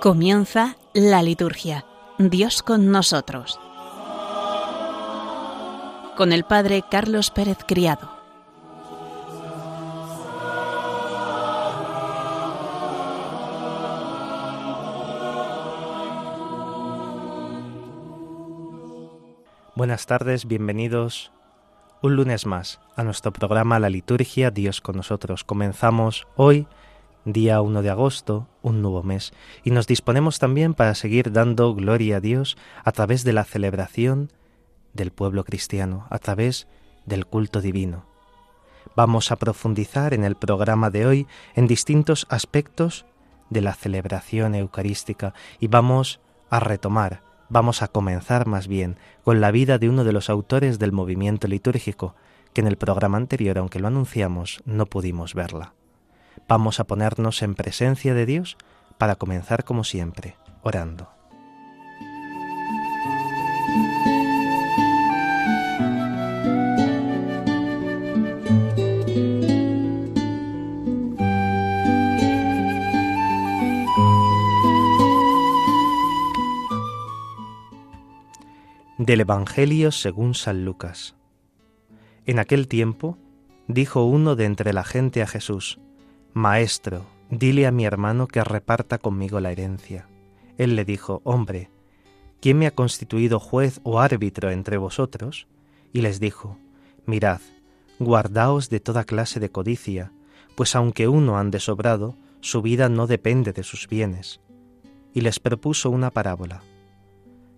Comienza la liturgia. Dios con nosotros. Con el Padre Carlos Pérez Criado. Buenas tardes, bienvenidos un lunes más a nuestro programa La Liturgia Dios con nosotros. Comenzamos hoy día 1 de agosto, un nuevo mes, y nos disponemos también para seguir dando gloria a Dios a través de la celebración del pueblo cristiano, a través del culto divino. Vamos a profundizar en el programa de hoy en distintos aspectos de la celebración eucarística y vamos a retomar, vamos a comenzar más bien con la vida de uno de los autores del movimiento litúrgico, que en el programa anterior, aunque lo anunciamos, no pudimos verla. Vamos a ponernos en presencia de Dios para comenzar como siempre, orando. Del Evangelio según San Lucas. En aquel tiempo dijo uno de entre la gente a Jesús, Maestro, dile a mi hermano que reparta conmigo la herencia. Él le dijo, Hombre, ¿quién me ha constituido juez o árbitro entre vosotros? Y les dijo, Mirad, guardaos de toda clase de codicia, pues aunque uno ande sobrado, su vida no depende de sus bienes. Y les propuso una parábola.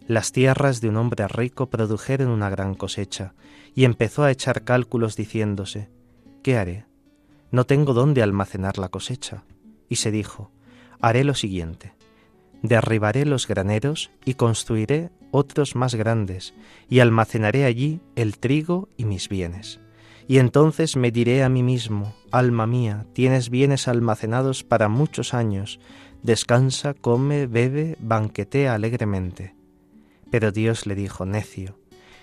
Las tierras de un hombre rico produjeron una gran cosecha, y empezó a echar cálculos diciéndose, ¿qué haré? No tengo dónde almacenar la cosecha. Y se dijo, haré lo siguiente, derribaré los graneros y construiré otros más grandes, y almacenaré allí el trigo y mis bienes. Y entonces me diré a mí mismo, alma mía, tienes bienes almacenados para muchos años, descansa, come, bebe, banquetea alegremente. Pero Dios le dijo, necio,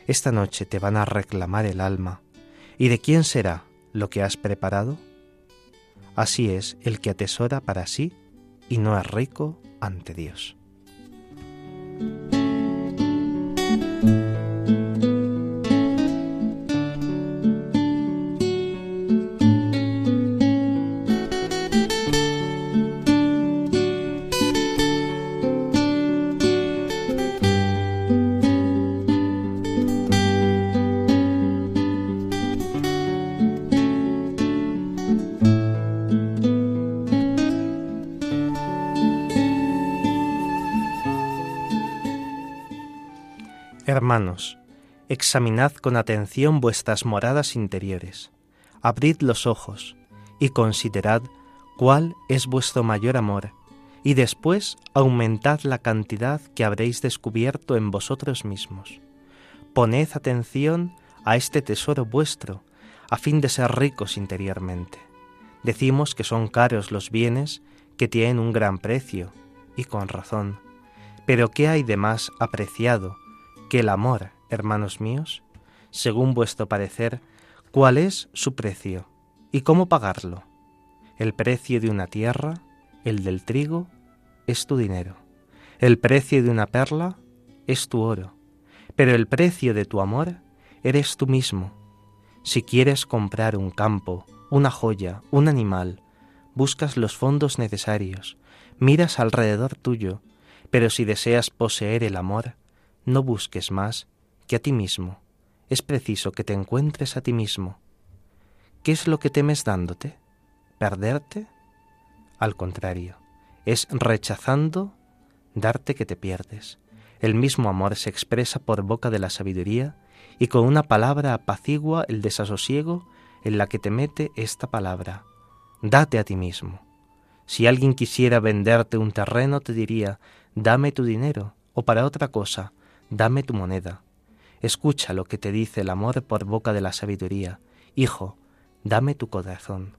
esta noche te van a reclamar el alma. ¿Y de quién será lo que has preparado? Así es el que atesora para sí y no es rico ante Dios. Hermanos, examinad con atención vuestras moradas interiores, abrid los ojos y considerad cuál es vuestro mayor amor, y después aumentad la cantidad que habréis descubierto en vosotros mismos. Poned atención a este tesoro vuestro, a fin de ser ricos interiormente. Decimos que son caros los bienes que tienen un gran precio, y con razón. Pero ¿qué hay de más apreciado que el amor, hermanos míos, según vuestro parecer, cuál es su precio y cómo pagarlo. El precio de una tierra, el del trigo, es tu dinero. El precio de una perla es tu oro. Pero el precio de tu amor eres tú mismo. Si quieres comprar un campo, una joya, un animal, buscas los fondos necesarios, miras alrededor tuyo, pero si deseas poseer el amor, no busques más que a ti mismo. Es preciso que te encuentres a ti mismo. ¿Qué es lo que temes dándote? ¿Perderte? Al contrario, es rechazando darte que te pierdes. El mismo amor se expresa por boca de la sabiduría y con una palabra apacigua el desasosiego en la que te mete esta palabra. Date a ti mismo. Si alguien quisiera venderte un terreno, te diría, dame tu dinero, o para otra cosa, dame tu moneda. Escucha lo que te dice el amor por boca de la sabiduría. Hijo, dame tu corazón.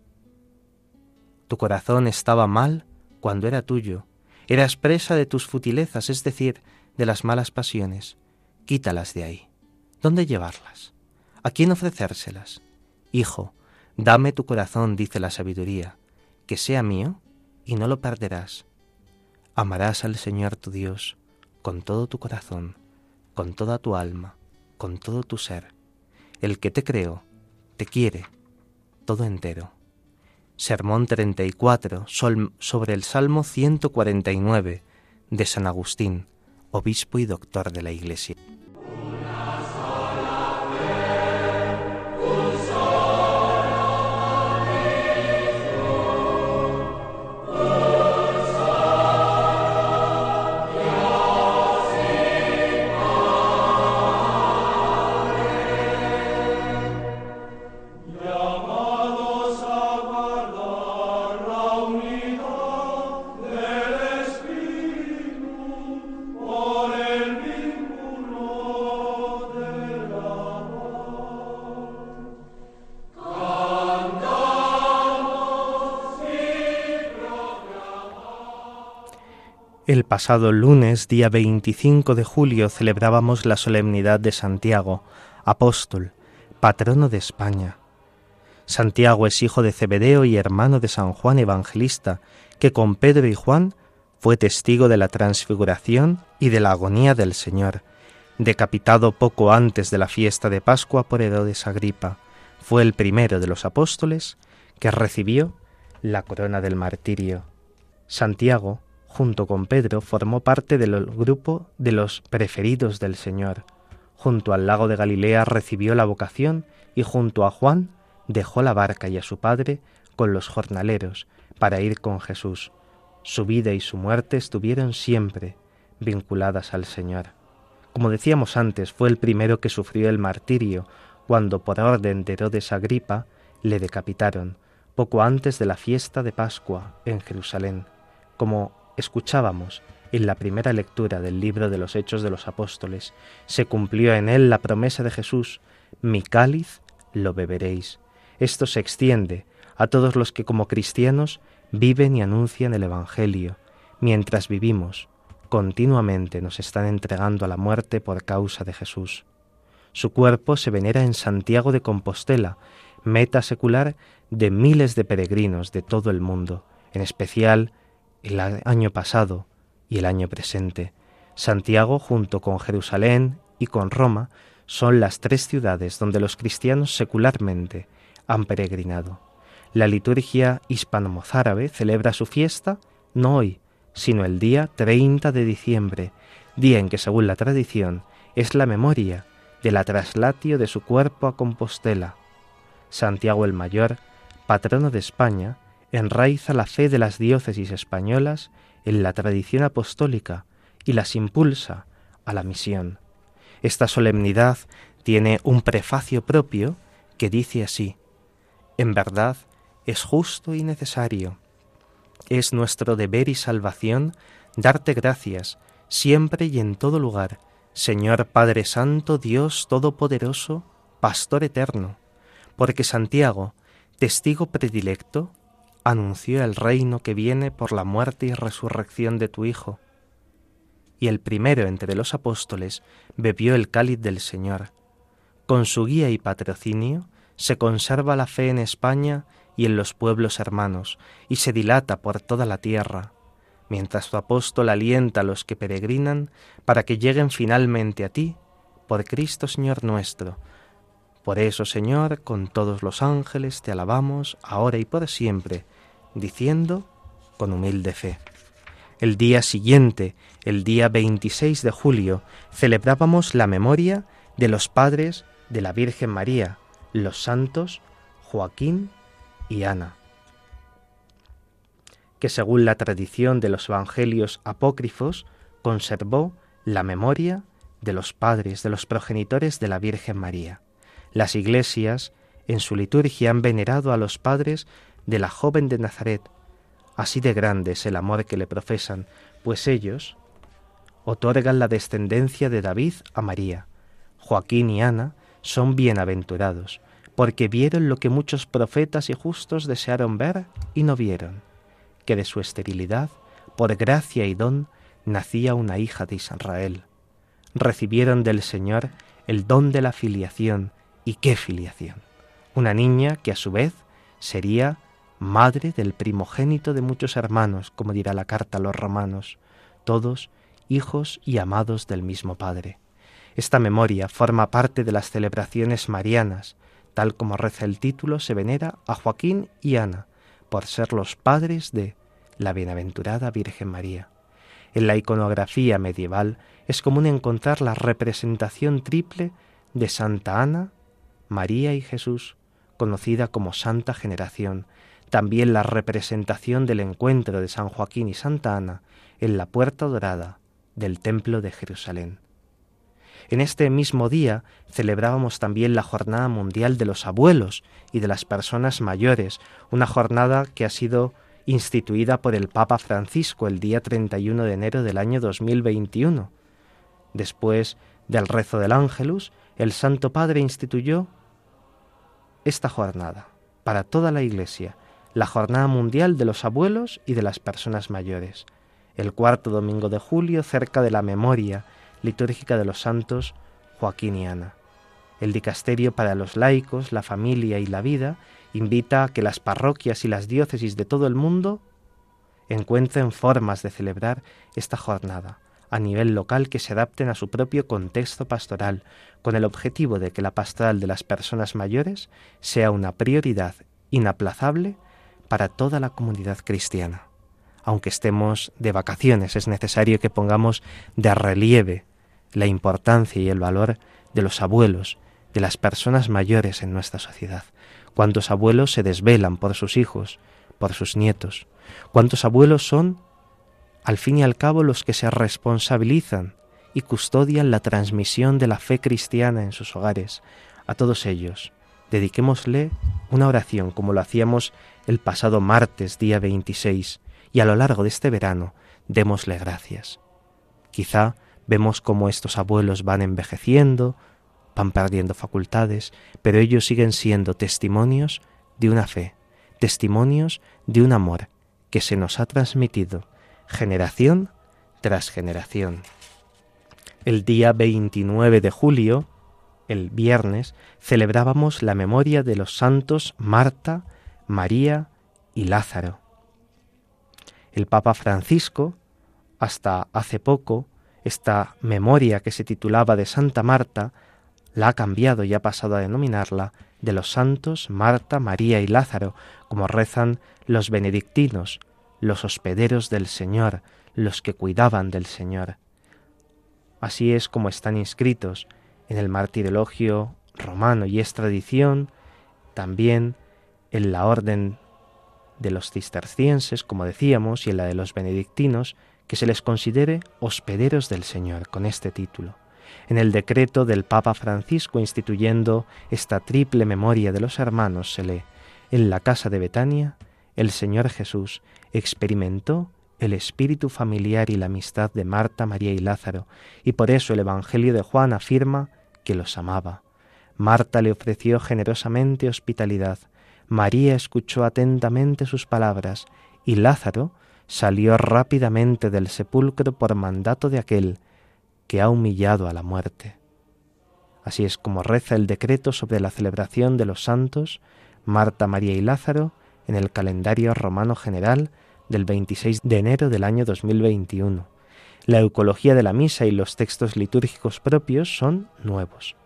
Tu corazón estaba mal cuando era tuyo. Era expresa de tus futilezas, es decir, de las malas pasiones. Quítalas de ahí. ¿Dónde llevarlas? ¿A quién ofrecérselas? Hijo, dame tu corazón, dice la sabiduría, que sea mío y no lo perderás. Amarás al Señor tu Dios con todo tu corazón, con toda tu alma, con todo tu ser. El que te creó, te quiere, todo entero. Sermón 34 sobre el Salmo 149 de San Agustín, obispo y doctor de la Iglesia. Pasado lunes, día 25 de julio, celebrábamos la solemnidad de Santiago, apóstol, patrono de España. Santiago es hijo de Zebedeo y hermano de San Juan Evangelista, que con Pedro y Juan fue testigo de la transfiguración y de la agonía del Señor, decapitado poco antes de la fiesta de Pascua por Herodes Agripa. Fue el primero de los apóstoles que recibió la corona del martirio. Santiago, junto con Pedro, formó parte del grupo de los preferidos del Señor. Junto al lago de Galilea recibió la vocación y junto a Juan dejó la barca y a su padre con los jornaleros para ir con Jesús. Su vida y su muerte estuvieron siempre vinculadas al Señor. Como decíamos antes, fue el primero que sufrió el martirio cuando por orden de Herodes Agripa le decapitaron, poco antes de la fiesta de Pascua en Jerusalén, como escuchábamos en la primera lectura del libro de los Hechos de los Apóstoles, se cumplió en él la promesa de Jesús, mi cáliz lo beberéis. Esto se extiende a todos los que como cristianos viven y anuncian el Evangelio. Mientras vivimos, continuamente nos están entregando a la muerte por causa de Jesús. Su cuerpo se venera en Santiago de Compostela, meta secular de miles de peregrinos de todo el mundo, en especial el año pasado y el año presente. Santiago, junto con Jerusalén y con Roma, son las tres ciudades donde los cristianos secularmente han peregrinado. La liturgia hispano-mozárabe celebra su fiesta no hoy, sino el día 30 de diciembre, día en que, según la tradición, es la memoria de la traslatio de su cuerpo a Compostela. Santiago el Mayor, patrono de España, enraiza la fe de las diócesis españolas en la tradición apostólica y las impulsa a la misión. Esta solemnidad tiene un prefacio propio que dice así, En verdad es justo y necesario, es nuestro deber y salvación darte gracias siempre y en todo lugar, Señor Padre Santo, Dios Todopoderoso, Pastor Eterno, porque Santiago, testigo predilecto, anunció el reino que viene por la muerte y resurrección de tu Hijo. Y el primero entre los apóstoles bebió el cáliz del Señor. Con su guía y patrocinio se conserva la fe en España y en los pueblos hermanos, y se dilata por toda la tierra, mientras tu apóstol alienta a los que peregrinan para que lleguen finalmente a ti, por Cristo Señor nuestro. Por eso, Señor, con todos los ángeles te alabamos, ahora y por siempre, diciendo con humilde fe. El día siguiente, el día 26 de julio, celebrábamos la memoria de los padres de la Virgen María, los santos Joaquín y Ana, que según la tradición de los evangelios apócrifos conservó la memoria de los padres, de los progenitores de la Virgen María. Las iglesias en su liturgia han venerado a los padres de la joven de Nazaret. Así de grande es el amor que le profesan, pues ellos otorgan la descendencia de David a María. Joaquín y Ana son bienaventurados, porque vieron lo que muchos profetas y justos desearon ver y no vieron, que de su esterilidad, por gracia y don, nacía una hija de Israel. Recibieron del Señor el don de la filiación, y qué filiación. Una niña que a su vez sería madre del primogénito de muchos hermanos, como dirá la carta a los romanos, todos hijos y amados del mismo Padre. Esta memoria forma parte de las celebraciones marianas, tal como reza el título, se venera a Joaquín y Ana, por ser los padres de la bienaventurada Virgen María. En la iconografía medieval es común encontrar la representación triple de Santa Ana, María y Jesús, conocida como Santa Generación, también la representación del encuentro de San Joaquín y Santa Ana en la Puerta Dorada del Templo de Jerusalén. En este mismo día celebrábamos también la Jornada Mundial de los Abuelos y de las Personas Mayores, una jornada que ha sido instituida por el Papa Francisco el día 31 de enero del año 2021. Después del rezo del Ángelus, el Santo Padre instituyó esta jornada para toda la Iglesia, la Jornada Mundial de los Abuelos y de las Personas Mayores, el cuarto domingo de julio cerca de la memoria litúrgica de los santos Joaquín y Ana. El dicasterio para los laicos, la familia y la vida invita a que las parroquias y las diócesis de todo el mundo encuentren formas de celebrar esta jornada a nivel local que se adapten a su propio contexto pastoral, con el objetivo de que la pastoral de las personas mayores sea una prioridad inaplazable para toda la comunidad cristiana. Aunque estemos de vacaciones, es necesario que pongamos de relieve la importancia y el valor de los abuelos, de las personas mayores en nuestra sociedad. Cuántos abuelos se desvelan por sus hijos, por sus nietos. Cuántos abuelos son, al fin y al cabo, los que se responsabilizan y custodian la transmisión de la fe cristiana en sus hogares. A todos ellos, dediquémosle una oración como lo hacíamos el pasado martes, día 26, y a lo largo de este verano, démosle gracias. Quizá Vemos cómo estos abuelos van envejeciendo, van perdiendo facultades, pero ellos siguen siendo testimonios de una fe, testimonios de un amor que se nos ha transmitido generación tras generación. El día 29 de julio, el viernes, celebrábamos la memoria de los santos Marta, María y Lázaro. El Papa Francisco, hasta hace poco, esta memoria que se titulaba de Santa Marta la ha cambiado y ha pasado a denominarla de los santos Marta, María y Lázaro, como rezan los benedictinos, los hospederos del Señor, los que cuidaban del Señor. Así es como están inscritos en el martirologio romano y es tradición también en la orden de los cistercienses, como decíamos, y en la de los benedictinos, que se les considere hospederos del Señor con este título. En el decreto del Papa Francisco instituyendo esta triple memoria de los hermanos se lee, en la casa de Betania, el Señor Jesús experimentó el espíritu familiar y la amistad de Marta, María y Lázaro, y por eso el Evangelio de Juan afirma que los amaba. Marta le ofreció generosamente hospitalidad, María escuchó atentamente sus palabras, y Lázaro salió rápidamente del sepulcro por mandato de aquel que ha humillado a la muerte. Así es como reza el decreto sobre la celebración de los santos Marta, María y Lázaro en el calendario romano general del 26 de enero del año 2021. La eucología de la misa y los textos litúrgicos propios son nuevos.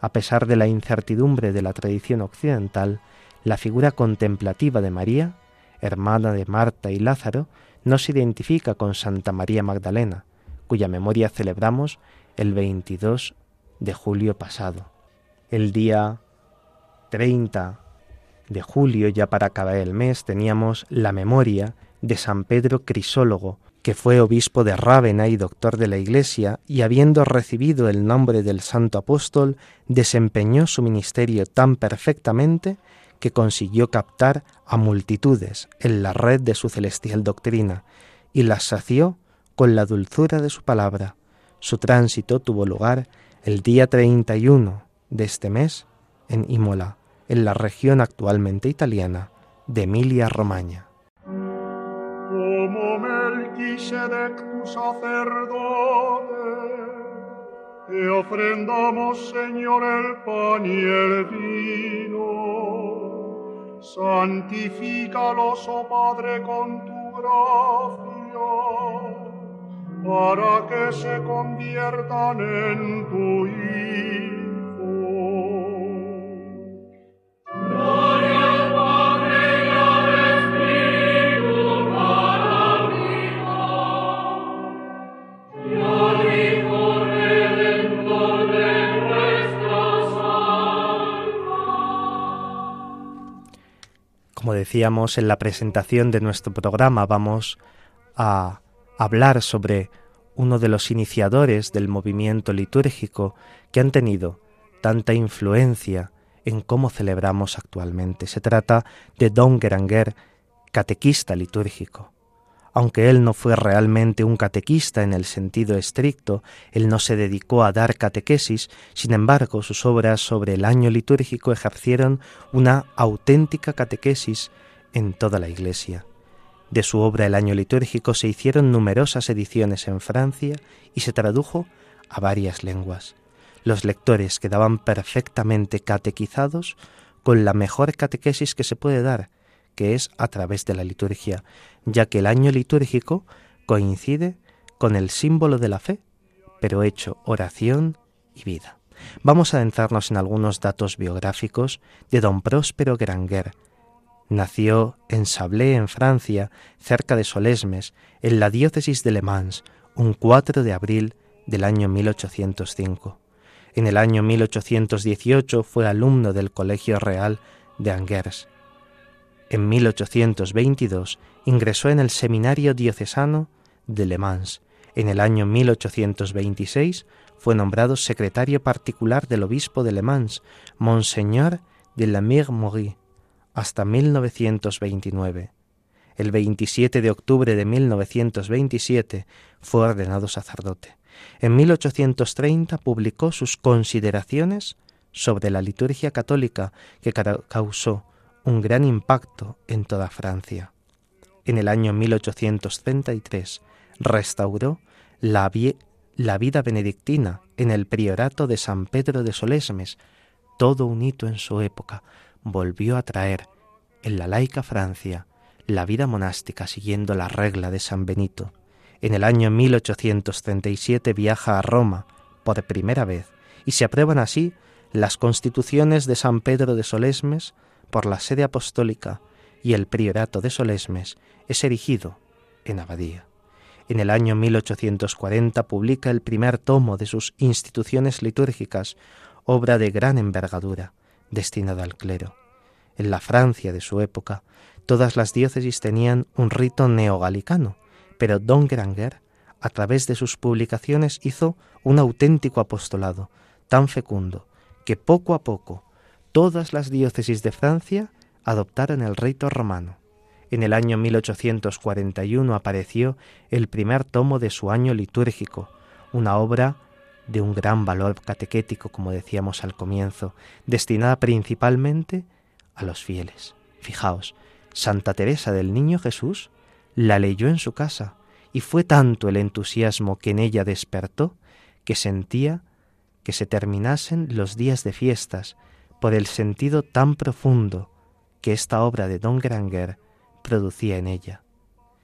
A pesar de la incertidumbre de la tradición occidental, la figura contemplativa de María hermana de Marta y Lázaro, no se identifica con Santa María Magdalena, cuya memoria celebramos el 22 de julio pasado. El día 30 de julio, ya para acabar el mes, teníamos la memoria de San Pedro Crisólogo, que fue obispo de Rávena y doctor de la Iglesia, y habiendo recibido el nombre del santo apóstol, desempeñó su ministerio tan perfectamente que consiguió captar a multitudes en la red de su celestial doctrina y las sació con la dulzura de su palabra. Su tránsito tuvo lugar el día 31 de este mes en Imola, en la región actualmente italiana de Emilia-Romagna. Te ofrendamos, Señor, el pan y el vino Santifícalos, oh Padre, con tu gracia, para que se conviertan en tu Hijo. Decíamos en la presentación de nuestro programa, vamos a hablar sobre uno de los iniciadores del movimiento litúrgico que han tenido tanta influencia en cómo celebramos actualmente. Se trata de Don Geranger, catequista litúrgico. Aunque él no fue realmente un catequista en el sentido estricto, él no se dedicó a dar catequesis, sin embargo sus obras sobre el año litúrgico ejercieron una auténtica catequesis en toda la Iglesia. De su obra El año litúrgico se hicieron numerosas ediciones en Francia y se tradujo a varias lenguas. Los lectores quedaban perfectamente catequizados con la mejor catequesis que se puede dar, que es a través de la liturgia, ya que el año litúrgico coincide con el símbolo de la fe, pero hecho oración y vida. Vamos a adentrarnos en algunos datos biográficos de don Próspero Granger, Nació en Sablé, en Francia, cerca de Solesmes, en la diócesis de Le Mans, un 4 de abril del año 1805. En el año 1818 fue alumno del Colegio Real de Angers. En 1822 ingresó en el Seminario Diocesano de Le Mans. En el año 1826 fue nombrado secretario particular del obispo de Le Mans, Monseñor de la Mire hasta 1929. El 27 de octubre de 1927 fue ordenado sacerdote. En 1830 publicó sus consideraciones sobre la liturgia católica que causó un gran impacto en toda Francia. En el año 1833 restauró la, vida benedictina en el priorato de San Pedro de Solesmes, todo un hito en su época, volvió a traer en la laica Francia la vida monástica siguiendo la regla de San Benito. En el año 1837 viaja a Roma por primera vez y se aprueban así las constituciones de San Pedro de Solesmes por la sede apostólica y el priorato de Solesmes es erigido en abadía. En el año 1840 publica el primer tomo de sus instituciones litúrgicas, obra de gran envergadura, destinada al clero. En la Francia de su época, todas las diócesis tenían un rito neogalicano, pero Don Granger, a través de sus publicaciones, hizo un auténtico apostolado, tan fecundo, que poco a poco todas las diócesis de Francia adoptaron el rito romano. En el año 1841 apareció el primer tomo de su año litúrgico, una obra de un gran valor catequético, como decíamos al comienzo, destinada principalmente a los fieles. Fijaos, Santa Teresa del Niño Jesús la leyó en su casa y fue tanto el entusiasmo que en ella despertó que sentía que se terminasen los días de fiestas por el sentido tan profundo que esta obra de Don Granger producía en ella.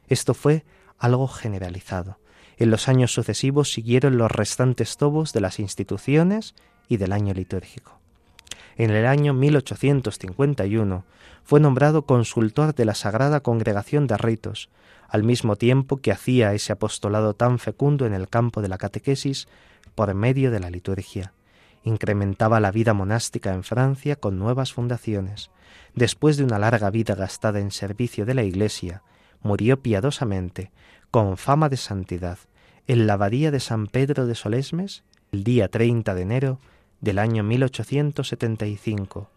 Esto fue algo generalizado. En los años sucesivos siguieron los restantes tobos de las instituciones y del año litúrgico. En el año 1851 fue nombrado consultor de la Sagrada Congregación de Ritos, al mismo tiempo que hacía ese apostolado tan fecundo en el campo de la catequesis por medio de la liturgia. Incrementaba la vida monástica en Francia con nuevas fundaciones. Después de una larga vida gastada en servicio de la Iglesia, murió piadosamente, con fama de santidad, en la abadía de San Pedro de Solesmes, el día 30 de enero del año 1875.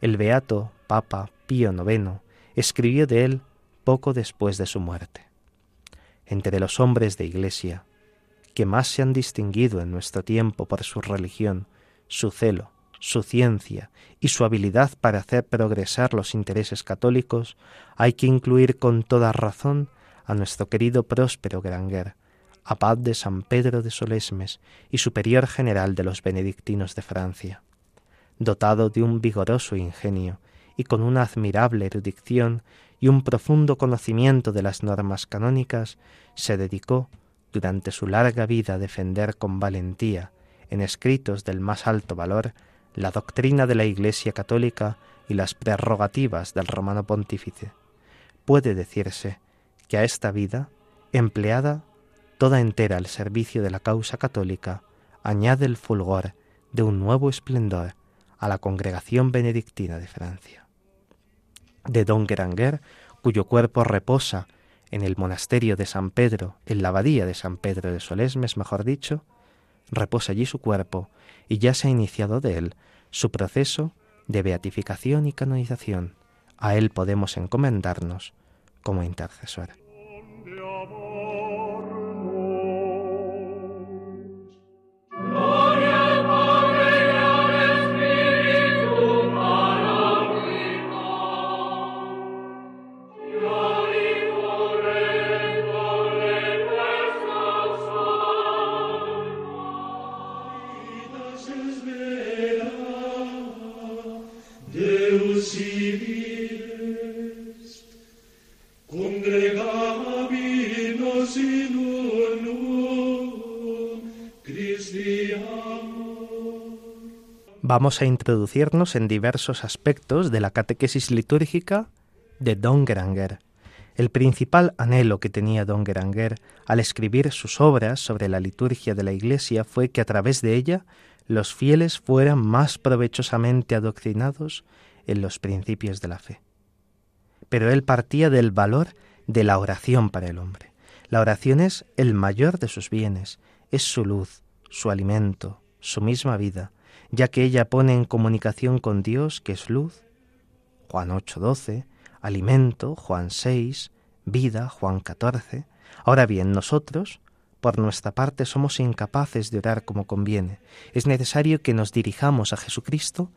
El beato Papa Pío IX escribió de él poco después de su muerte. Entre los hombres de Iglesia, que más se han distinguido en nuestro tiempo por su religión, su celo, su ciencia y su habilidad para hacer progresar los intereses católicos, hay que incluir con toda razón a nuestro querido Próspero Granger, abad de San Pedro de Solesmes y superior general de los benedictinos de Francia. Dotado de un vigoroso ingenio y con una admirable erudición y un profundo conocimiento de las normas canónicas, se dedicó durante su larga vida defender con valentía, en escritos del más alto valor, la doctrina de la Iglesia católica y las prerrogativas del romano pontífice, puede decirse que a esta vida, empleada toda entera al servicio de la causa católica, añade el fulgor de un nuevo esplendor a la congregación benedictina de Francia. De don Geranger, cuyo cuerpo reposa en el monasterio de San Pedro, en la abadía de San Pedro de Solesmes, mejor dicho, reposa allí su cuerpo y ya se ha iniciado de él su proceso de beatificación y canonización. A él podemos encomendarnos como intercesor. Vamos a introducirnos en diversos aspectos de la catequesis litúrgica de Don Geranger. El principal anhelo que tenía Don Geranger al escribir sus obras sobre la liturgia de la Iglesia fue que a través de ella los fieles fueran más provechosamente adoctrinados en los principios de la fe. Pero él partía del valor de la oración para el hombre. La oración es el mayor de sus bienes, es su luz, su alimento, su misma vida, ya que ella pone en comunicación con Dios, que es luz, Juan 8:12, alimento, Juan 6, vida, Juan 14. Ahora bien, nosotros, por nuestra parte, somos incapaces de orar como conviene. Es necesario que nos dirijamos a Jesucristo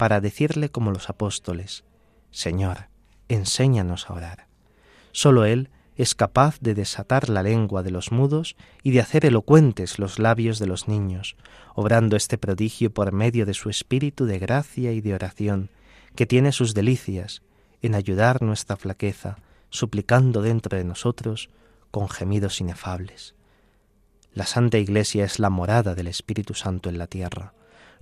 para decirle como los apóstoles, Señor, enséñanos a orar. Solo Él es capaz de desatar la lengua de los mudos y de hacer elocuentes los labios de los niños, obrando este prodigio por medio de su espíritu de gracia y de oración, que tiene sus delicias en ayudar nuestra flaqueza, suplicando dentro de nosotros con gemidos inefables. La Santa Iglesia es la morada del Espíritu Santo en la tierra.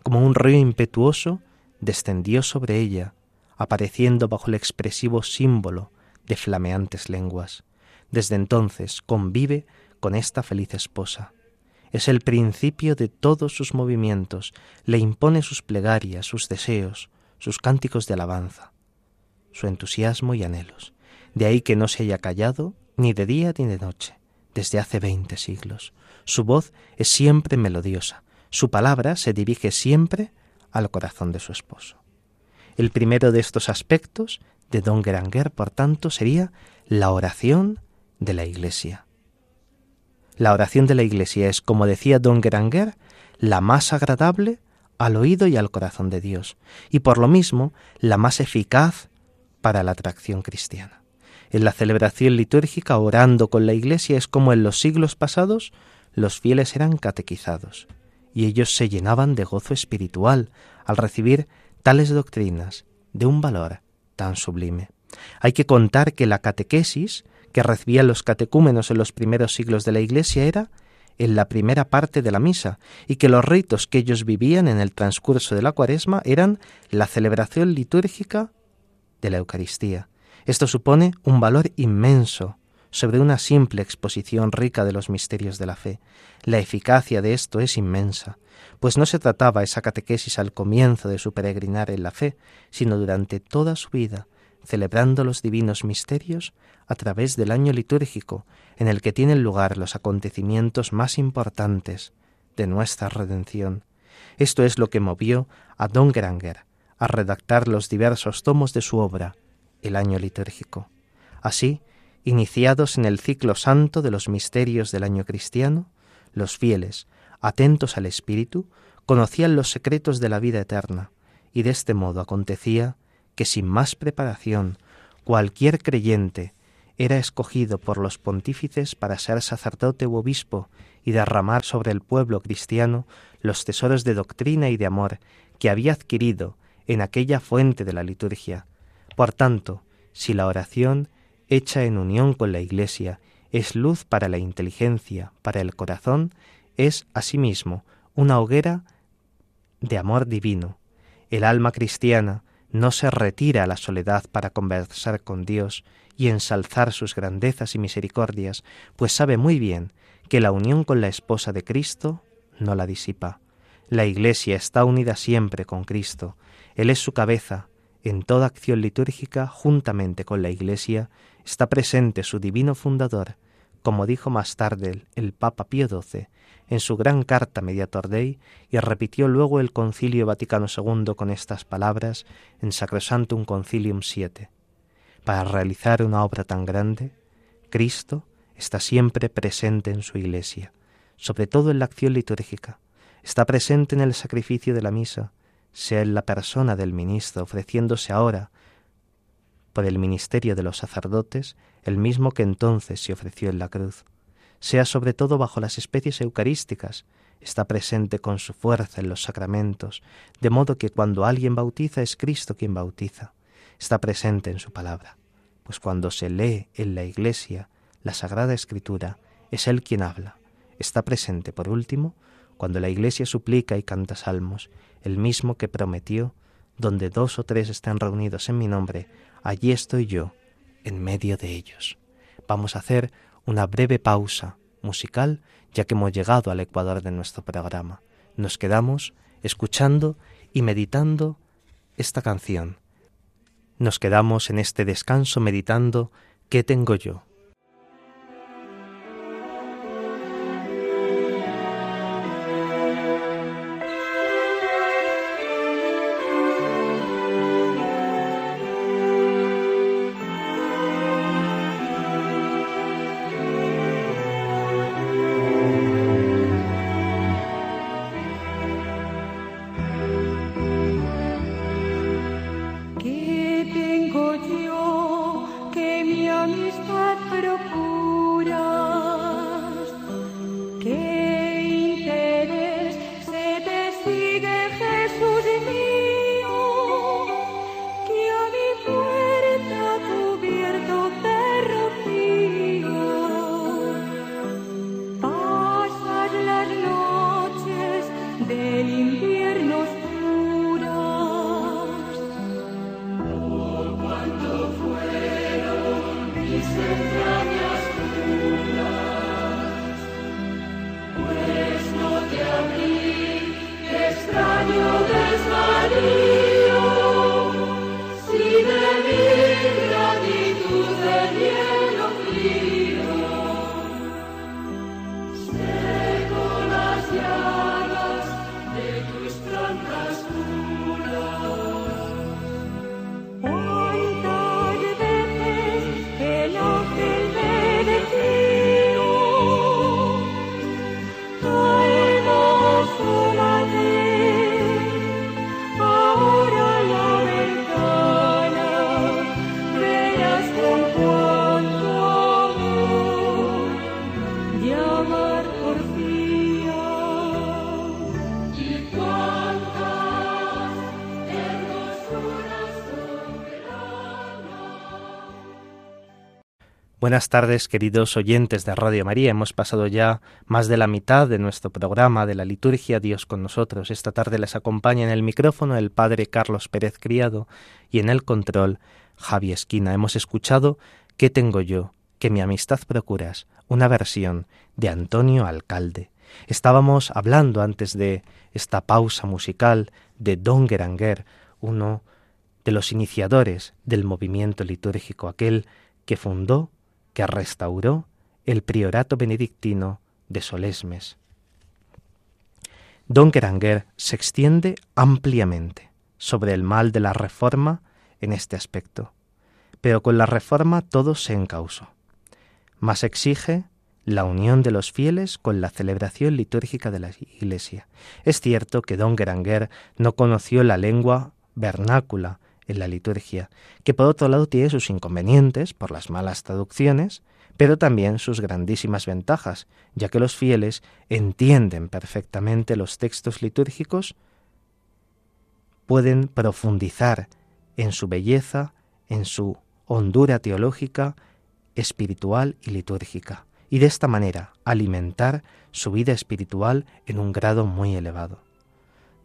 Como un río impetuoso, descendió sobre ella, apareciendo bajo el expresivo símbolo de flameantes lenguas. Desde entonces convive con esta feliz esposa. Es el principio de todos sus movimientos, le impone sus plegarias, sus deseos, sus cánticos de alabanza, su entusiasmo y anhelos. De ahí que no se haya callado ni de día ni de noche, desde hace veinte siglos. Su voz es siempre melodiosa, su palabra se dirige siempre al corazón de su esposo. El primero de estos aspectos de Don Geranger, por tanto, sería la oración de la Iglesia. La oración de la Iglesia es, como decía don Geranger, la más agradable al oído y al corazón de Dios, y por lo mismo la más eficaz para la atracción cristiana. En la celebración litúrgica, orando con la Iglesia, es como en los siglos pasados los fieles eran catequizados, y ellos se llenaban de gozo espiritual al recibir tales doctrinas de un valor tan sublime. Hay que contar que la catequesis que recibían los catecúmenos en los primeros siglos de la Iglesia era en la primera parte de la misa, y que los ritos que ellos vivían en el transcurso de la cuaresma eran la celebración litúrgica de la Eucaristía. Esto supone un valor inmenso sobre una simple exposición rica de los misterios de la fe. La eficacia de esto es inmensa, pues no se trataba esa catequesis al comienzo de su peregrinar en la fe, sino durante toda su vida, celebrando los divinos misterios a través del año litúrgico en el que tienen lugar los acontecimientos más importantes de nuestra redención. Esto es lo que movió a Don Granger a redactar los diversos tomos de su obra, el año litúrgico. Así, iniciados en el ciclo santo de los misterios del año cristiano, los fieles, atentos al Espíritu, conocían los secretos de la vida eterna, y de este modo acontecía que sin más preparación cualquier creyente era escogido por los pontífices para ser sacerdote u obispo y derramar sobre el pueblo cristiano los tesoros de doctrina y de amor que había adquirido en aquella fuente de la liturgia. Por tanto, si la oración, hecha en unión con la Iglesia, es luz para la inteligencia, para el corazón, es asimismo una hoguera de amor divino. El alma cristiana no se retira a la soledad para conversar con Dios y ensalzar sus grandezas y misericordias, pues sabe muy bien que la unión con la esposa de Cristo no la disipa. La Iglesia está unida siempre con Cristo. Él es su cabeza. En toda acción litúrgica, juntamente con la Iglesia, está presente su divino fundador, como dijo más tarde el Papa Pío XII en su gran carta Mediator Dei y repitió luego el Concilio Vaticano II con estas palabras en Sacrosantum Concilium VII. Para realizar una obra tan grande, Cristo está siempre presente en su Iglesia, sobre todo en la acción litúrgica. Está presente en el sacrificio de la misa, sea en la persona del ministro ofreciéndose ahora por el ministerio de los sacerdotes, el mismo que entonces se ofreció en la cruz. Sea sobre todo bajo las especies eucarísticas, está presente con su fuerza en los sacramentos, de modo que cuando alguien bautiza es Cristo quien bautiza. Está presente en su palabra, pues cuando se lee en la iglesia la Sagrada Escritura, es Él quien habla. Está presente, por último, cuando la iglesia suplica y canta salmos, el mismo que prometió, donde dos o tres están reunidos en mi nombre, allí estoy yo, en medio de ellos. Vamos a hacer una breve pausa musical, ya que hemos llegado al ecuador de nuestro programa. Nos quedamos escuchando y meditando esta canción. Nos quedamos en este descanso meditando ¿qué tengo yo? Buenas tardes, queridos oyentes de Radio María. Hemos pasado ya más de la mitad de nuestro programa de la liturgia Dios con nosotros. Esta tarde les acompaña en el micrófono el Padre Carlos Pérez Criado y en el control Javi Esquina. Hemos escuchado ¿Qué tengo yo? que mi amistad procuras, una versión de Antonio Alcalde. Estábamos hablando antes de esta pausa musical de Don Geranger, uno de los iniciadores del movimiento litúrgico, aquel que fundó que restauró el priorato benedictino de Solesmes. Don Geranger se extiende ampliamente sobre el mal de la reforma en este aspecto, pero con la reforma todo se encausó. Más exige la unión de los fieles con la celebración litúrgica de la Iglesia. Es cierto que don Geranger no conoció la lengua vernácula en la liturgia, que por otro lado tiene sus inconvenientes por las malas traducciones, pero también sus grandísimas ventajas, ya que los fieles entienden perfectamente los textos litúrgicos, pueden profundizar en su belleza, en su hondura teológica, espiritual y litúrgica, y de esta manera alimentar su vida espiritual en un grado muy elevado.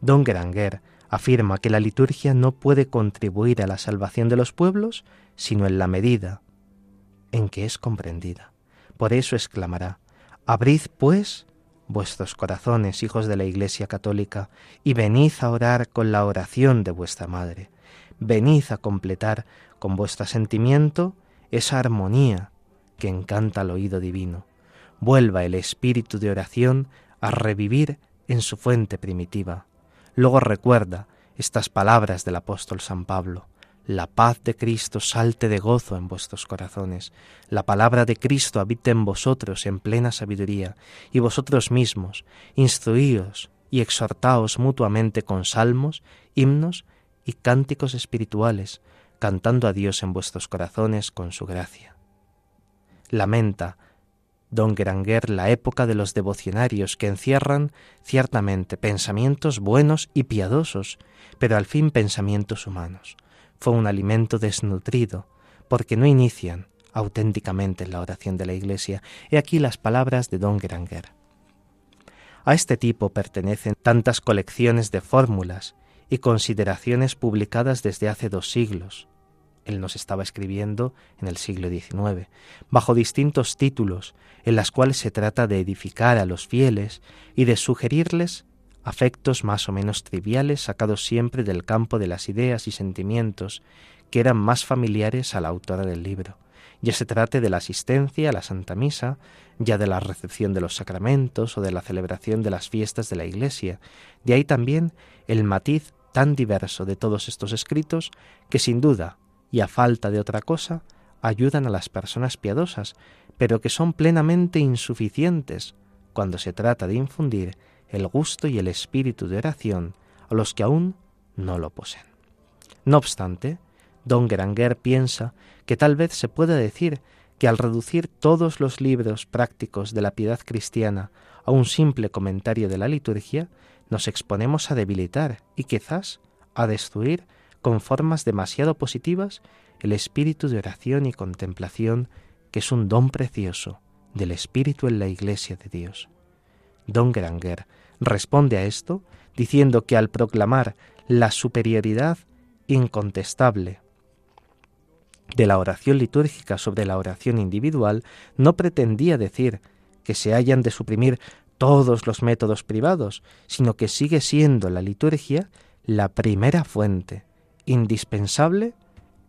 Don Geranger afirma que la liturgia no puede contribuir a la salvación de los pueblos sino en la medida en que es comprendida. Por eso exclamará, Abrid, pues, vuestros corazones, hijos de la Iglesia Católica, y venid a orar con la oración de vuestra Madre. Venid a completar con vuestro sentimiento esa armonía que encanta al oído divino. Vuelva el espíritu de oración a revivir en su fuente primitiva. Luego recuerda estas palabras del apóstol San Pablo. La paz de Cristo salte de gozo en vuestros corazones. La palabra de Cristo habite en vosotros en plena sabiduría, y vosotros mismos, instruíos y exhortaos mutuamente con salmos, himnos y cánticos espirituales, cantando a Dios en vuestros corazones con su gracia. Lamenta don Geranger la época de los devocionarios que encierran ciertamente pensamientos buenos y piadosos, pero al fin pensamientos humanos fue un alimento desnutrido, porque no inician auténticamente la oración de la Iglesia. He aquí las palabras de don Geranger. A este tipo pertenecen tantas colecciones de fórmulas y consideraciones publicadas desde hace dos siglos. Él nos estaba escribiendo en el siglo XIX, bajo distintos títulos, en las cuales se trata de edificar a los fieles y de sugerirles afectos más o menos triviales sacados siempre del campo de las ideas y sentimientos que eran más familiares a la autora del libro, ya se trate de la asistencia a la Santa Misa, ya de la recepción de los sacramentos o de la celebración de las fiestas de la Iglesia. De ahí también el matiz tan diverso de todos estos escritos que sin duda, y a falta de otra cosa, ayudan a las personas piadosas, pero que son plenamente insuficientes cuando se trata de infundir el gusto y el espíritu de oración a los que aún no lo poseen. No obstante, don Geranger piensa que tal vez se pueda decir que al reducir todos los libros prácticos de la piedad cristiana a un simple comentario de la liturgia, nos exponemos a debilitar y quizás a destruir con formas demasiado positivas el espíritu de oración y contemplación que es un don precioso del espíritu en la Iglesia de Dios. Don Geranger responde a esto diciendo que al proclamar la superioridad incontestable de la oración litúrgica sobre la oración individual, no pretendía decir que se hayan de suprimir todos los métodos privados, sino que sigue siendo la liturgia la primera fuente, indispensable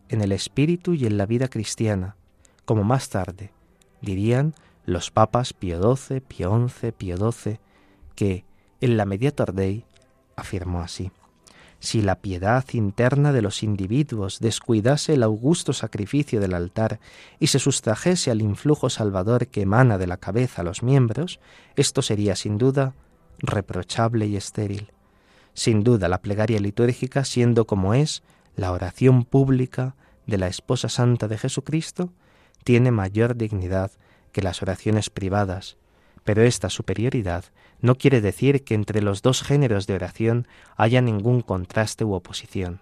en el espíritu y en la vida cristiana, como más tarde dirían los papas Pío XII, Pío XI, Pío XII, que en la Mediator Dei afirmó así. Si la piedad interna de los individuos descuidase el augusto sacrificio del altar y se sustrajese al influjo salvador que emana de la cabeza a los miembros, esto sería sin duda reprochable y estéril. Sin duda la plegaria litúrgica, siendo como es la oración pública de la esposa santa de Jesucristo, tiene mayor dignidad que las oraciones privadas, pero esta superioridad no quiere decir que entre los dos géneros de oración haya ningún contraste u oposición.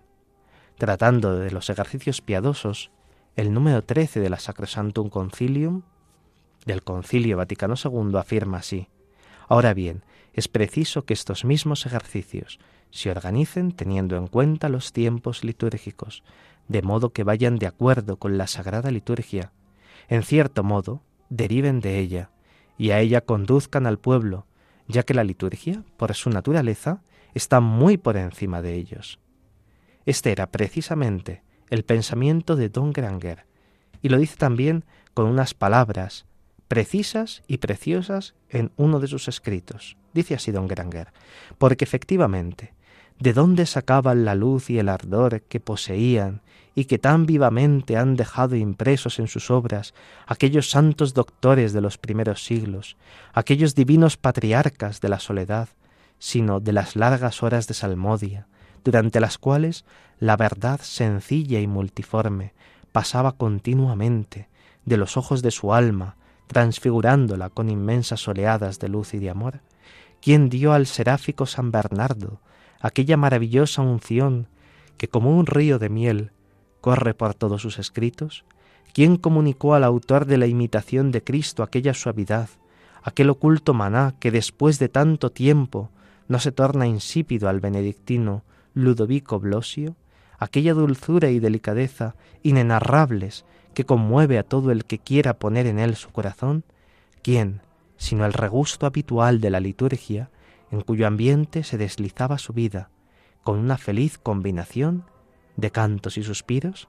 Tratando de los ejercicios piadosos, el número 13 de la Sacrosantum Concilium del Concilio Vaticano II afirma así: Ahora bien, es preciso que estos mismos ejercicios se organicen teniendo en cuenta los tiempos litúrgicos, de modo que vayan de acuerdo con la sagrada liturgia, en cierto modo, deriven de ella, y a ella conduzcan al pueblo, ya que la liturgia, por su naturaleza, está muy por encima de ellos. Este era precisamente el pensamiento de Don Granger, y lo dice también con unas palabras precisas y preciosas en uno de sus escritos. Dice así Don Granger, porque efectivamente, ¿de dónde sacaban la luz y el ardor que poseían y que tan vivamente han dejado impresos en sus obras aquellos santos doctores de los primeros siglos, aquellos divinos patriarcas de la soledad, sino de las largas horas de salmodia, durante las cuales la verdad sencilla y multiforme pasaba continuamente de los ojos de su alma, transfigurándola con inmensas oleadas de luz y de amor? ¿Quién dio al seráfico San Bernardo aquella maravillosa unción que como un río de miel corre por todos sus escritos, ¿Quién comunicó al autor de la imitación de Cristo aquella suavidad, aquel oculto maná que después de tanto tiempo no se torna insípido al benedictino Ludovico Blosio? Aquella dulzura y delicadeza inenarrables que conmueve a todo el que quiera poner en él su corazón? ¿Quién, sino el regusto habitual de la liturgia, en cuyo ambiente se deslizaba su vida, con una feliz combinación de cantos y suspiros?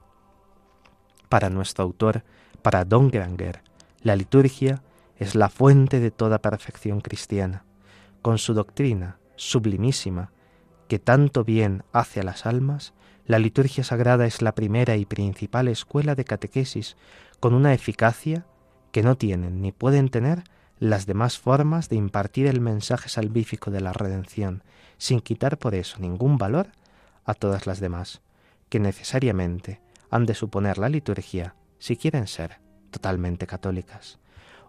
Para nuestro autor, para Don Granger, la liturgia es la fuente de toda perfección cristiana. Con su doctrina sublimísima, que tanto bien hace a las almas, la liturgia sagrada es la primera y principal escuela de catequesis, con una eficacia que no tienen ni pueden tener las demás formas de impartir el mensaje salvífico de la redención, sin quitar por eso ningún valor a todas las demás, que necesariamente han de suponer la liturgia si quieren ser totalmente católicas.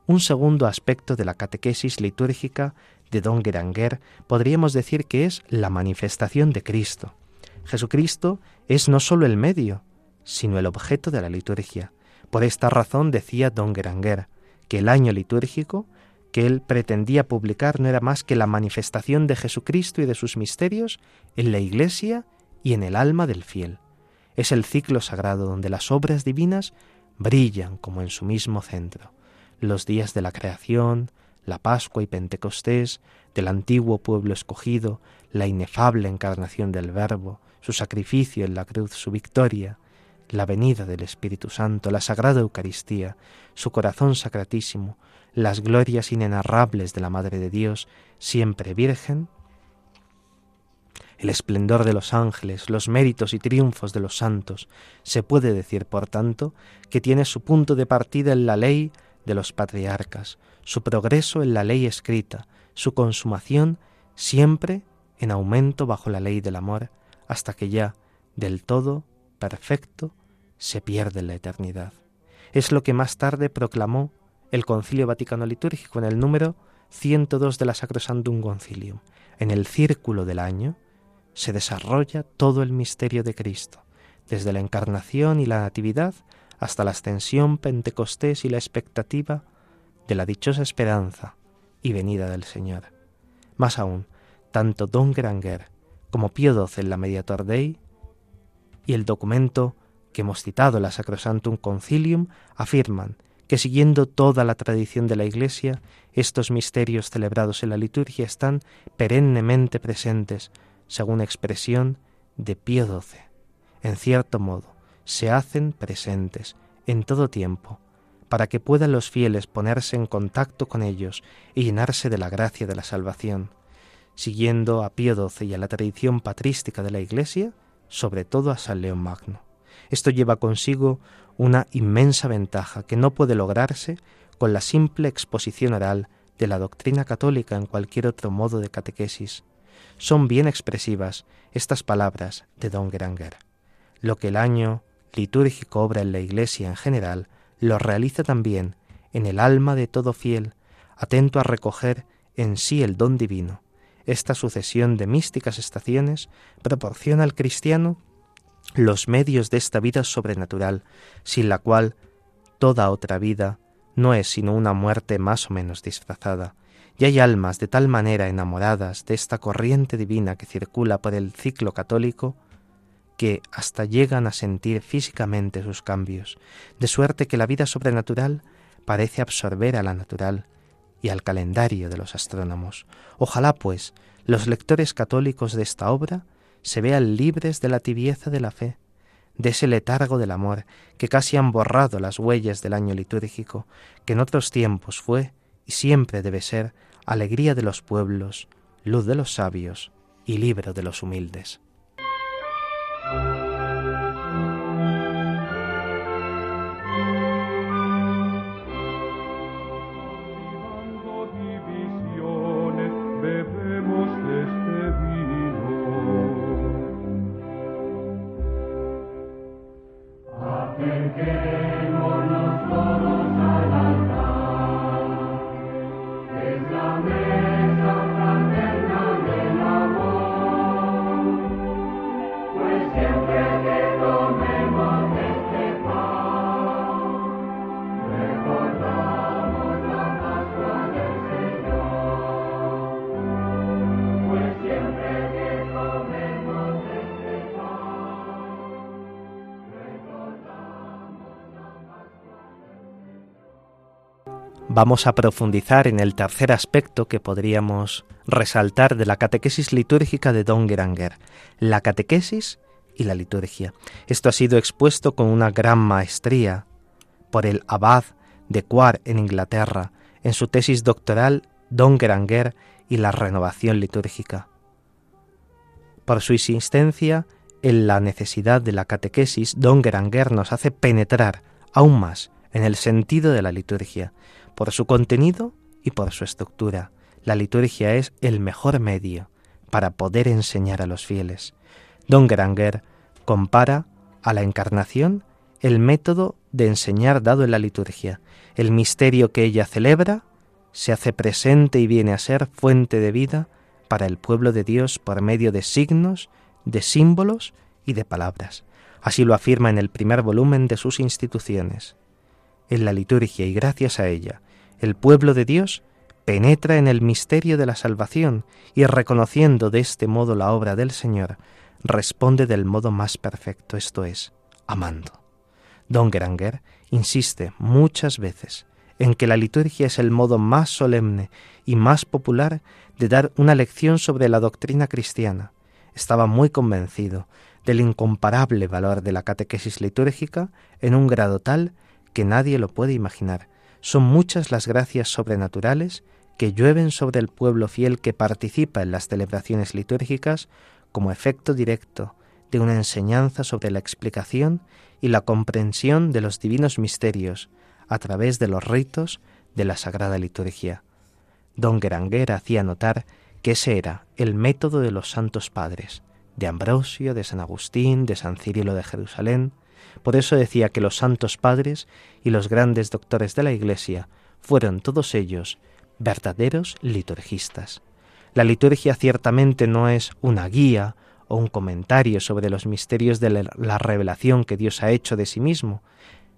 Un segundo aspecto de la catequesis litúrgica de Don Geranger podríamos decir que es la manifestación de Cristo. Jesucristo es no sólo el medio, sino el objeto de la liturgia. Por esta razón decía Don Geranger que el año litúrgico que él pretendía publicar no era más que la manifestación de Jesucristo y de sus misterios en la Iglesia y en el alma del fiel. Es el ciclo sagrado donde las obras divinas brillan como en su mismo centro. Los días de la creación, la Pascua y Pentecostés, del antiguo pueblo escogido, la inefable encarnación del Verbo, su sacrificio en la cruz, su victoria, la venida del Espíritu Santo, la Sagrada Eucaristía, su corazón sacratísimo, las glorias inenarrables de la Madre de Dios, siempre Virgen, el esplendor de los ángeles, los méritos y triunfos de los santos, se puede decir, por tanto, que tiene su punto de partida en la ley de los patriarcas, su progreso en la ley escrita, su consumación siempre en aumento bajo la ley del amor, hasta que ya, del todo, perfecto, se pierde la eternidad. Es lo que más tarde proclamó el Concilio Vaticano Litúrgico en el número 102 de la Sacrosantum Concilium. En el círculo del año se desarrolla todo el misterio de Cristo, desde la encarnación y la natividad hasta la ascensión, Pentecostés y la expectativa de la dichosa esperanza y venida del Señor. Más aún, tanto Don Granger como Pío XII en la Mediator Dei y el documento que hemos citado, la Sacrosantum Concilium, afirman que siguiendo toda la tradición de la Iglesia, estos misterios celebrados en la liturgia están perennemente presentes, según expresión de Pío XII. En cierto modo, se hacen presentes en todo tiempo, para que puedan los fieles ponerse en contacto con ellos y llenarse de la gracia de la salvación, siguiendo a Pío XII y a la tradición patrística de la Iglesia, sobre todo a San León Magno. Esto lleva consigo una inmensa ventaja que no puede lograrse con la simple exposición oral de la doctrina católica en cualquier otro modo de catequesis. Son bien expresivas estas palabras de Don Granger. Lo que el año litúrgico obra en la Iglesia en general, lo realiza también en el alma de todo fiel, atento a recoger en sí el don divino. Esta sucesión de místicas estaciones proporciona al cristiano los medios de esta vida sobrenatural, sin la cual toda otra vida no es sino una muerte más o menos disfrazada, y hay almas de tal manera enamoradas de esta corriente divina que circula por el ciclo católico, que hasta llegan a sentir físicamente sus cambios, de suerte que la vida sobrenatural parece absorber a la natural y al calendario de los astrónomos. Ojalá, pues, los lectores católicos de esta obra se vean libres de la tibieza de la fe, de ese letargo del amor que casi han borrado las huellas del año litúrgico, que en otros tiempos fue y siempre debe ser alegría de los pueblos, luz de los sabios y libro de los humildes. Vamos a profundizar en el tercer aspecto que podríamos resaltar de la catequesis litúrgica de Don Geranger, la catequesis y la liturgia. Esto ha sido expuesto con una gran maestría por el abad de Cuar en Inglaterra en su tesis doctoral Don Geranger y la renovación litúrgica. Por su insistencia en la necesidad de la catequesis, Don Geranger nos hace penetrar aún más en el sentido de la liturgia, por su contenido y por su estructura. La liturgia es el mejor medio para poder enseñar a los fieles. Don Granger compara a la encarnación el método de enseñar dado en la liturgia. El misterio que ella celebra se hace presente y viene a ser fuente de vida para el pueblo de Dios por medio de signos, de símbolos y de palabras. Así lo afirma en el primer volumen de sus instituciones. En la liturgia y gracias a ella, el pueblo de Dios penetra en el misterio de la salvación y reconociendo de este modo la obra del Señor, responde del modo más perfecto, esto es, amando. Don Granger insiste muchas veces en que la liturgia es el modo más solemne y más popular de dar una lección sobre la doctrina cristiana. Estaba muy convencido del incomparable valor de la catequesis litúrgica en un grado tal que nadie lo puede imaginar. Son muchas las gracias sobrenaturales que llueven sobre el pueblo fiel que participa en las celebraciones litúrgicas como efecto directo de una enseñanza sobre la explicación y la comprensión de los divinos misterios a través de los ritos de la Sagrada Liturgia. Don Geranger hacía notar que ese era el método de los santos padres, de Ambrosio, de San Agustín, de San Cirilo de Jerusalén. Por eso decía que los santos padres y los grandes doctores de la Iglesia fueron todos ellos verdaderos liturgistas. La liturgia ciertamente no es una guía o un comentario sobre los misterios de la revelación que Dios ha hecho de sí mismo,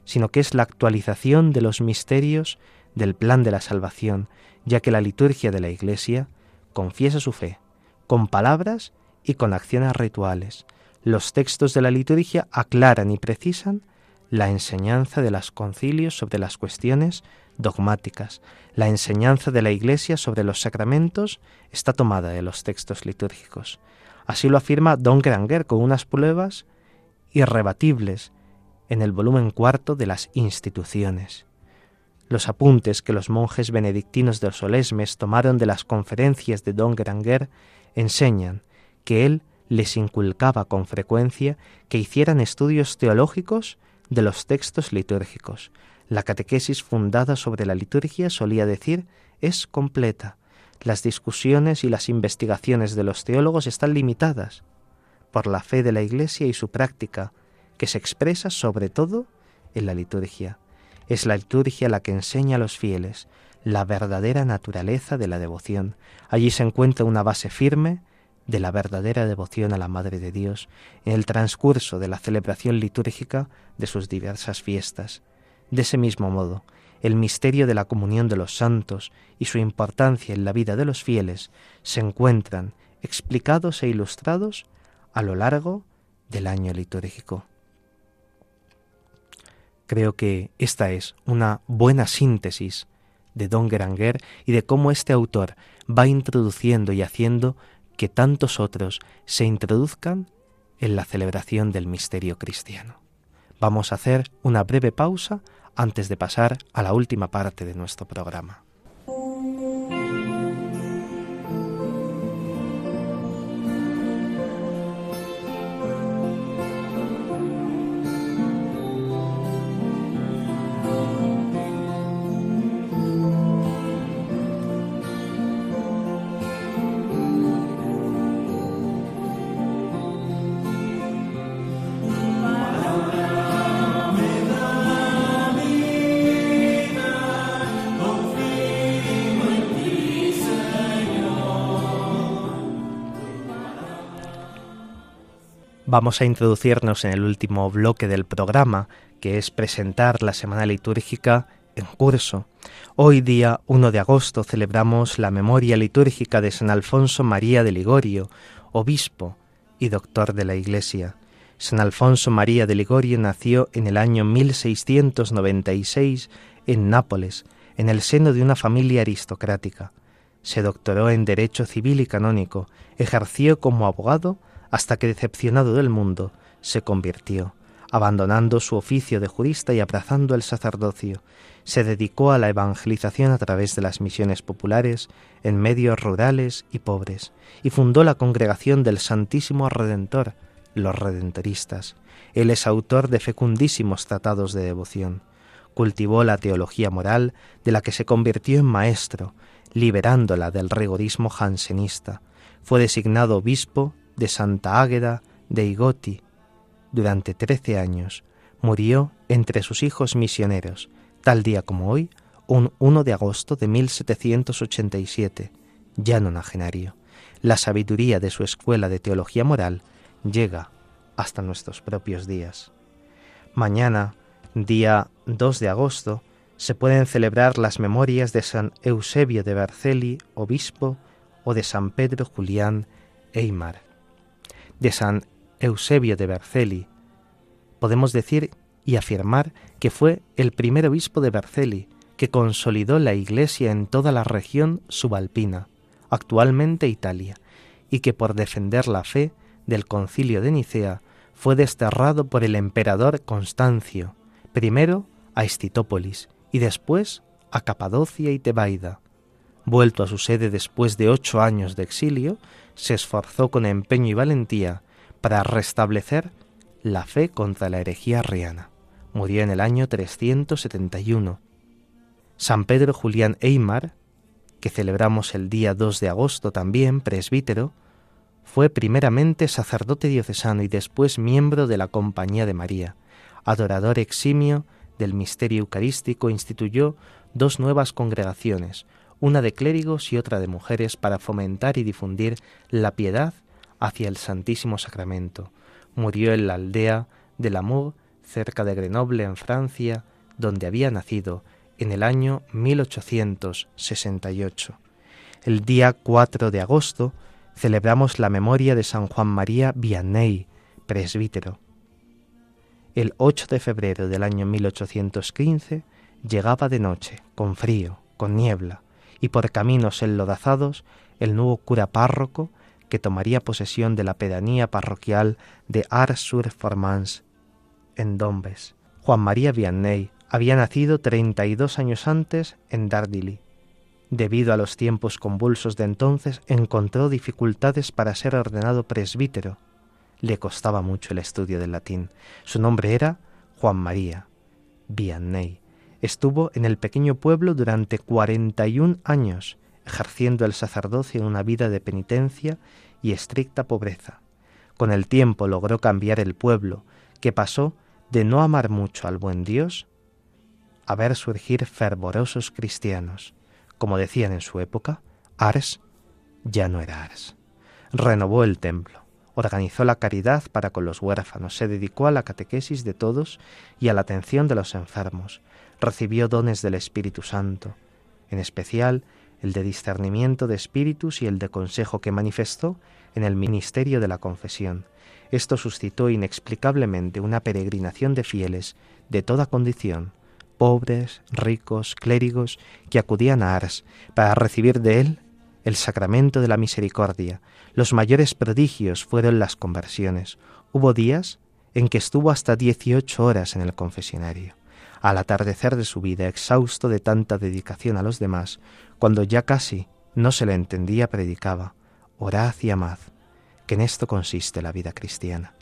sino que es la actualización de los misterios del plan de la salvación, ya que la liturgia de la Iglesia confiesa su fe, con palabras y con acciones rituales. Los textos de la liturgia aclaran y precisan la enseñanza de los concilios sobre las cuestiones dogmáticas. La enseñanza de la Iglesia sobre los sacramentos está tomada de los textos litúrgicos. Así lo afirma Don Granger con unas pruebas irrebatibles en el volumen cuarto de las instituciones. Los apuntes que los monjes benedictinos de Solesmes tomaron de las conferencias de Don Granger enseñan que él les inculcaba con frecuencia que hicieran estudios teológicos de los textos litúrgicos, la catequesis fundada sobre la liturgia, solía decir, es completa. Las discusiones y las investigaciones de los teólogos están limitadas por la fe de la Iglesia y su práctica, que se expresa sobre todo en la liturgia. Es la liturgia la que enseña a los fieles la verdadera naturaleza de la devoción. Allí se encuentra una base firme de la verdadera devoción a la Madre de Dios en el transcurso de la celebración litúrgica de sus diversas fiestas. De ese mismo modo, el misterio de la comunión de los santos y su importancia en la vida de los fieles se encuentran explicados e ilustrados a lo largo del año litúrgico. Creo que esta es una buena síntesis de Don Geranger y de cómo este autor va introduciendo y haciendo que tantos otros se introduzcan en la celebración del misterio cristiano. Vamos a hacer una breve pausa antes de pasar a la última parte de nuestro programa. Vamos a introducirnos en el último bloque del programa, que es presentar la Semana Litúrgica en curso. Hoy día 1 de agosto celebramos la memoria litúrgica de San Alfonso María de Ligorio, obispo y doctor de la Iglesia. San Alfonso María de Ligorio nació en el año 1696 en Nápoles, en el seno de una familia aristocrática. Se doctoró en Derecho Civil y Canónico, ejerció como abogado hasta que, decepcionado del mundo, se convirtió, abandonando su oficio de jurista y abrazando el sacerdocio. Se dedicó a la evangelización a través de las misiones populares en medios rurales y pobres, y fundó la congregación del Santísimo Redentor, los Redentoristas. Él es autor de fecundísimos tratados de devoción. Cultivó la teología moral, de la que se convirtió en maestro, liberándola del rigorismo jansenista. Fue designado obispo de Santa Águeda de Igoti. Durante trece años murió entre sus hijos misioneros, tal día como hoy, un 1 de agosto de 1787, ya nonagenario. La sabiduría de su escuela de teología moral llega hasta nuestros propios días. Mañana, día 2 de agosto, se pueden celebrar las memorias de San Eusebio de Berceli, obispo, o de San Pedro Julián Eymar de San Eusebio de Berceli, podemos decir y afirmar que fue el primer obispo de Berceli que consolidó la Iglesia en toda la región subalpina, actualmente Italia, y que por defender la fe del concilio de Nicea fue desterrado por el emperador Constancio, primero a Estitópolis y después a Capadocia y Tebaida. Vuelto a su sede después de ocho años de exilio, se esforzó con empeño y valentía para restablecer la fe contra la herejía arriana. Murió en el año 371. San Pedro Julián Eymar, que celebramos el día 2 de agosto también, presbítero, fue primeramente sacerdote diocesano y después miembro de la Compañía de María. Adorador eximio del misterio eucarístico, instituyó dos nuevas congregaciones, una de clérigos y otra de mujeres para fomentar y difundir la piedad hacia el Santísimo Sacramento. Murió en la aldea de Lamour, cerca de Grenoble, en Francia, donde había nacido en el año 1868. El día 4 de agosto celebramos la memoria de San Juan María Vianney, presbítero. El 8 de febrero del año 1815 llegaba de noche, con frío, con niebla, y por caminos enlodazados, el nuevo cura párroco que tomaría posesión de la pedanía parroquial de Ars-sur-Formans, en Dombes. Juan María Vianney había nacido 32 años antes en Dardilly. Debido a los tiempos convulsos de entonces, encontró dificultades para ser ordenado presbítero. Le costaba mucho el estudio del latín. Su nombre era Juan María Vianney Estuvo en el pequeño pueblo durante 41 años, ejerciendo el sacerdocio en una vida de penitencia y estricta pobreza. Con el tiempo logró cambiar el pueblo, que pasó de no amar mucho al buen Dios a ver surgir fervorosos cristianos. Como decían en su época, Ars ya no era Ars. Renovó el templo, organizó la caridad para con los huérfanos, se dedicó a la catequesis de todos y a la atención de los enfermos, recibió dones del Espíritu Santo, en especial el de discernimiento de espíritus y el de consejo que manifestó en el ministerio de la confesión. Esto suscitó inexplicablemente una peregrinación de fieles de toda condición, pobres, ricos, clérigos, que acudían a Ars para recibir de él el sacramento de la misericordia. Los mayores prodigios fueron las conversiones. Hubo días en que estuvo hasta dieciocho horas en el confesionario al atardecer de su vida, exhausto de tanta dedicación a los demás, cuando ya casi no se le entendía, predicaba, orad y amad, que en esto consiste la vida cristiana.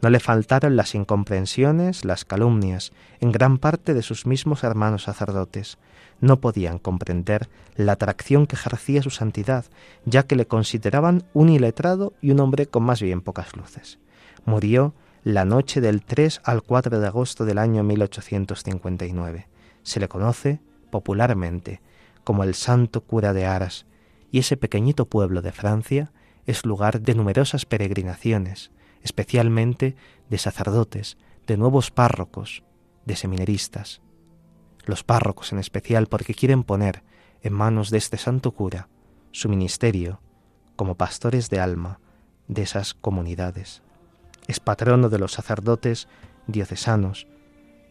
No le faltaron las incomprensiones, las calumnias, en gran parte de sus mismos hermanos sacerdotes. No podían comprender la atracción que ejercía su santidad, ya que le consideraban un iletrado y un hombre con más bien pocas luces. Murió la noche del 3 al 4 de agosto del año 1859. Se le conoce popularmente como el Santo Cura de Aras, y ese pequeñito pueblo de Francia es lugar de numerosas peregrinaciones, especialmente de sacerdotes, de nuevos párrocos, de seminaristas. Los párrocos en especial porque quieren poner en manos de este santo cura su ministerio como pastores de alma de esas comunidades es patrono de los sacerdotes diocesanos,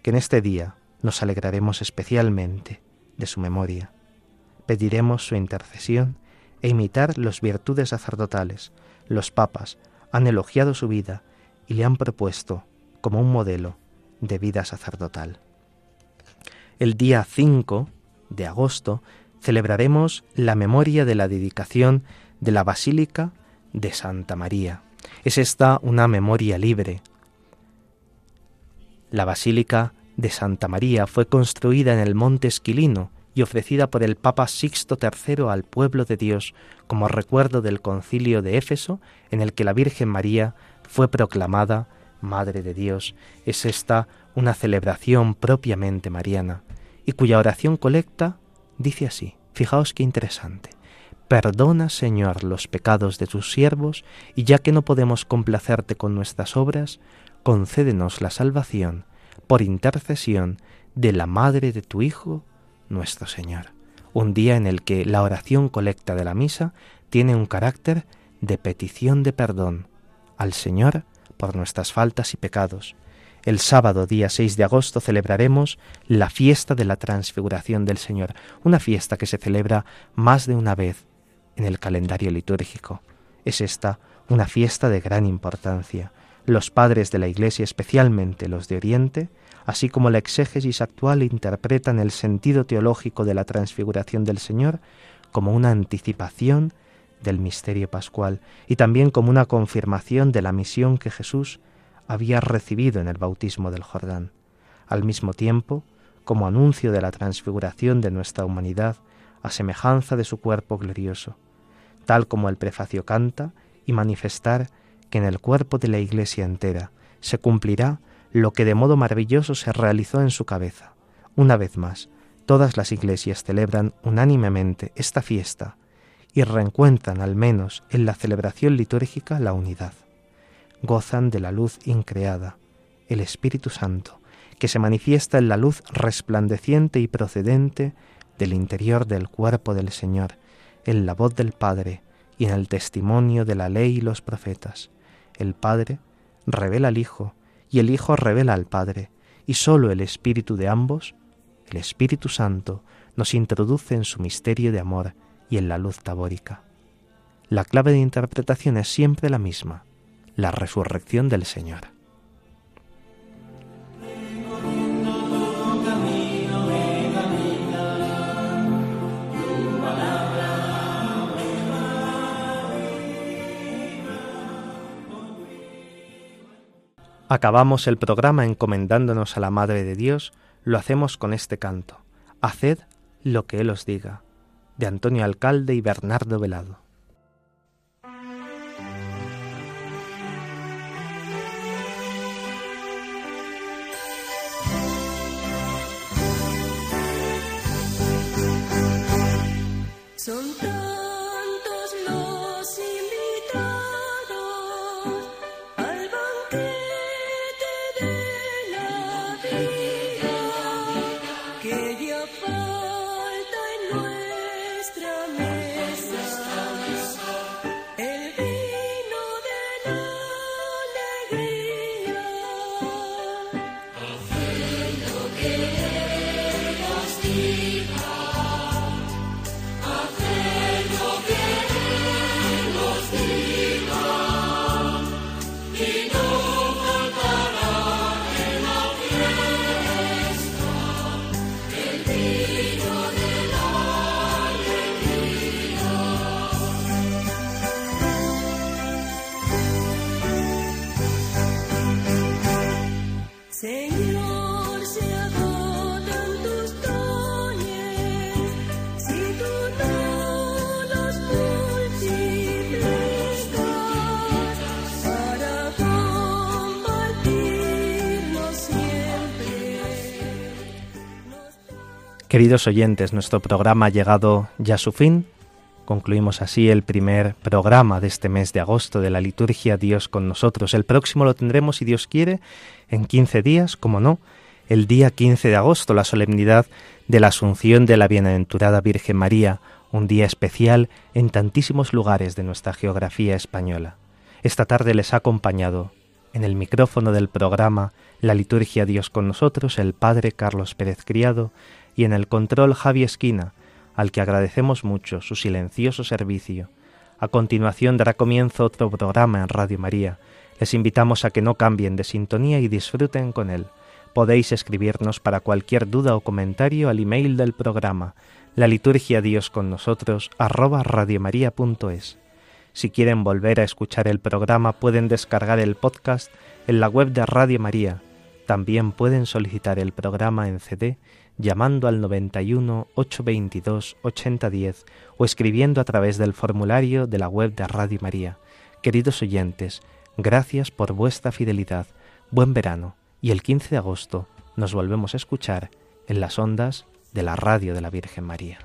que en este día nos alegraremos especialmente de su memoria. Pediremos su intercesión e imitar las virtudes sacerdotales. Los papas han elogiado su vida y le han propuesto como un modelo de vida sacerdotal. El día 5 de agosto celebraremos la memoria de la dedicación de la Basílica de Santa María. Es esta una memoria libre. La Basílica de Santa María fue construida en el monte Esquilino y ofrecida por el Papa Sixto III al pueblo de Dios como recuerdo del concilio de Éfeso en el que la Virgen María fue proclamada Madre de Dios. Es esta una celebración propiamente mariana y cuya oración colecta dice así, fijaos qué interesante. Perdona, Señor, los pecados de tus siervos, y ya que no podemos complacerte con nuestras obras, concédenos la salvación por intercesión de la Madre de tu Hijo, nuestro Señor. Un día en el que la oración colecta de la misa tiene un carácter de petición de perdón al Señor por nuestras faltas y pecados. El sábado día 6 de agosto celebraremos la fiesta de la transfiguración del Señor, una fiesta que se celebra más de una vez en el calendario litúrgico. Es esta una fiesta de gran importancia. Los padres de la Iglesia, especialmente los de Oriente, así como la exégesis actual, interpretan el sentido teológico de la transfiguración del Señor como una anticipación del misterio pascual y también como una confirmación de la misión que Jesús había recibido en el bautismo del Jordán. Al mismo tiempo, como anuncio de la transfiguración de nuestra humanidad a semejanza de su cuerpo glorioso, tal como el prefacio canta, y manifestar que en el cuerpo de la Iglesia entera se cumplirá lo que de modo maravilloso se realizó en su cabeza. Una vez más, todas las iglesias celebran unánimemente esta fiesta y reencuentran al menos en la celebración litúrgica la unidad. Gozan de la luz increada, el Espíritu Santo, que se manifiesta en la luz resplandeciente y procedente del interior del cuerpo del Señor, en la voz del Padre, y en el testimonio de la ley y los profetas. El Padre revela al Hijo y el Hijo revela al Padre, y sólo el Espíritu de ambos, el Espíritu Santo, nos introduce en su misterio de amor y en la luz tabórica. La clave de interpretación es siempre la misma, la resurrección del Señor. Acabamos el programa encomendándonos a la Madre de Dios, lo hacemos con este canto. Haced lo que Él os diga, de Antonio Alcalde y Bernardo Velado. Queridos oyentes, nuestro programa ha llegado ya a su fin. Concluimos así el primer programa de este mes de agosto de la liturgia Dios con nosotros. El próximo lo tendremos, si Dios quiere, en 15 días, como no, el día 15 de agosto, la solemnidad de la Asunción de la Bienaventurada Virgen María, un día especial en tantísimos lugares de nuestra geografía española. Esta tarde les ha acompañado en el micrófono del programa La liturgia Dios con nosotros el Padre Carlos Pérez Criado y en el control Javi Esquina, al que agradecemos mucho su silencioso servicio. A continuación dará comienzo otro programa en Radio María. Les invitamos a que no cambien de sintonía y disfruten con él. Podéis escribirnos para cualquier duda o comentario al email del programa, la liturgia Dios con nosotros, arroba radiomaria.es. Si quieren volver a escuchar el programa pueden descargar el podcast en la web de Radio María. También pueden solicitar el programa en CD llamando al 91 822 8010 o escribiendo a través del formulario de la web de Radio María. Queridos oyentes, gracias por vuestra fidelidad. Buen verano y el 15 de agosto nos volvemos a escuchar en las ondas de la radio de la Virgen María.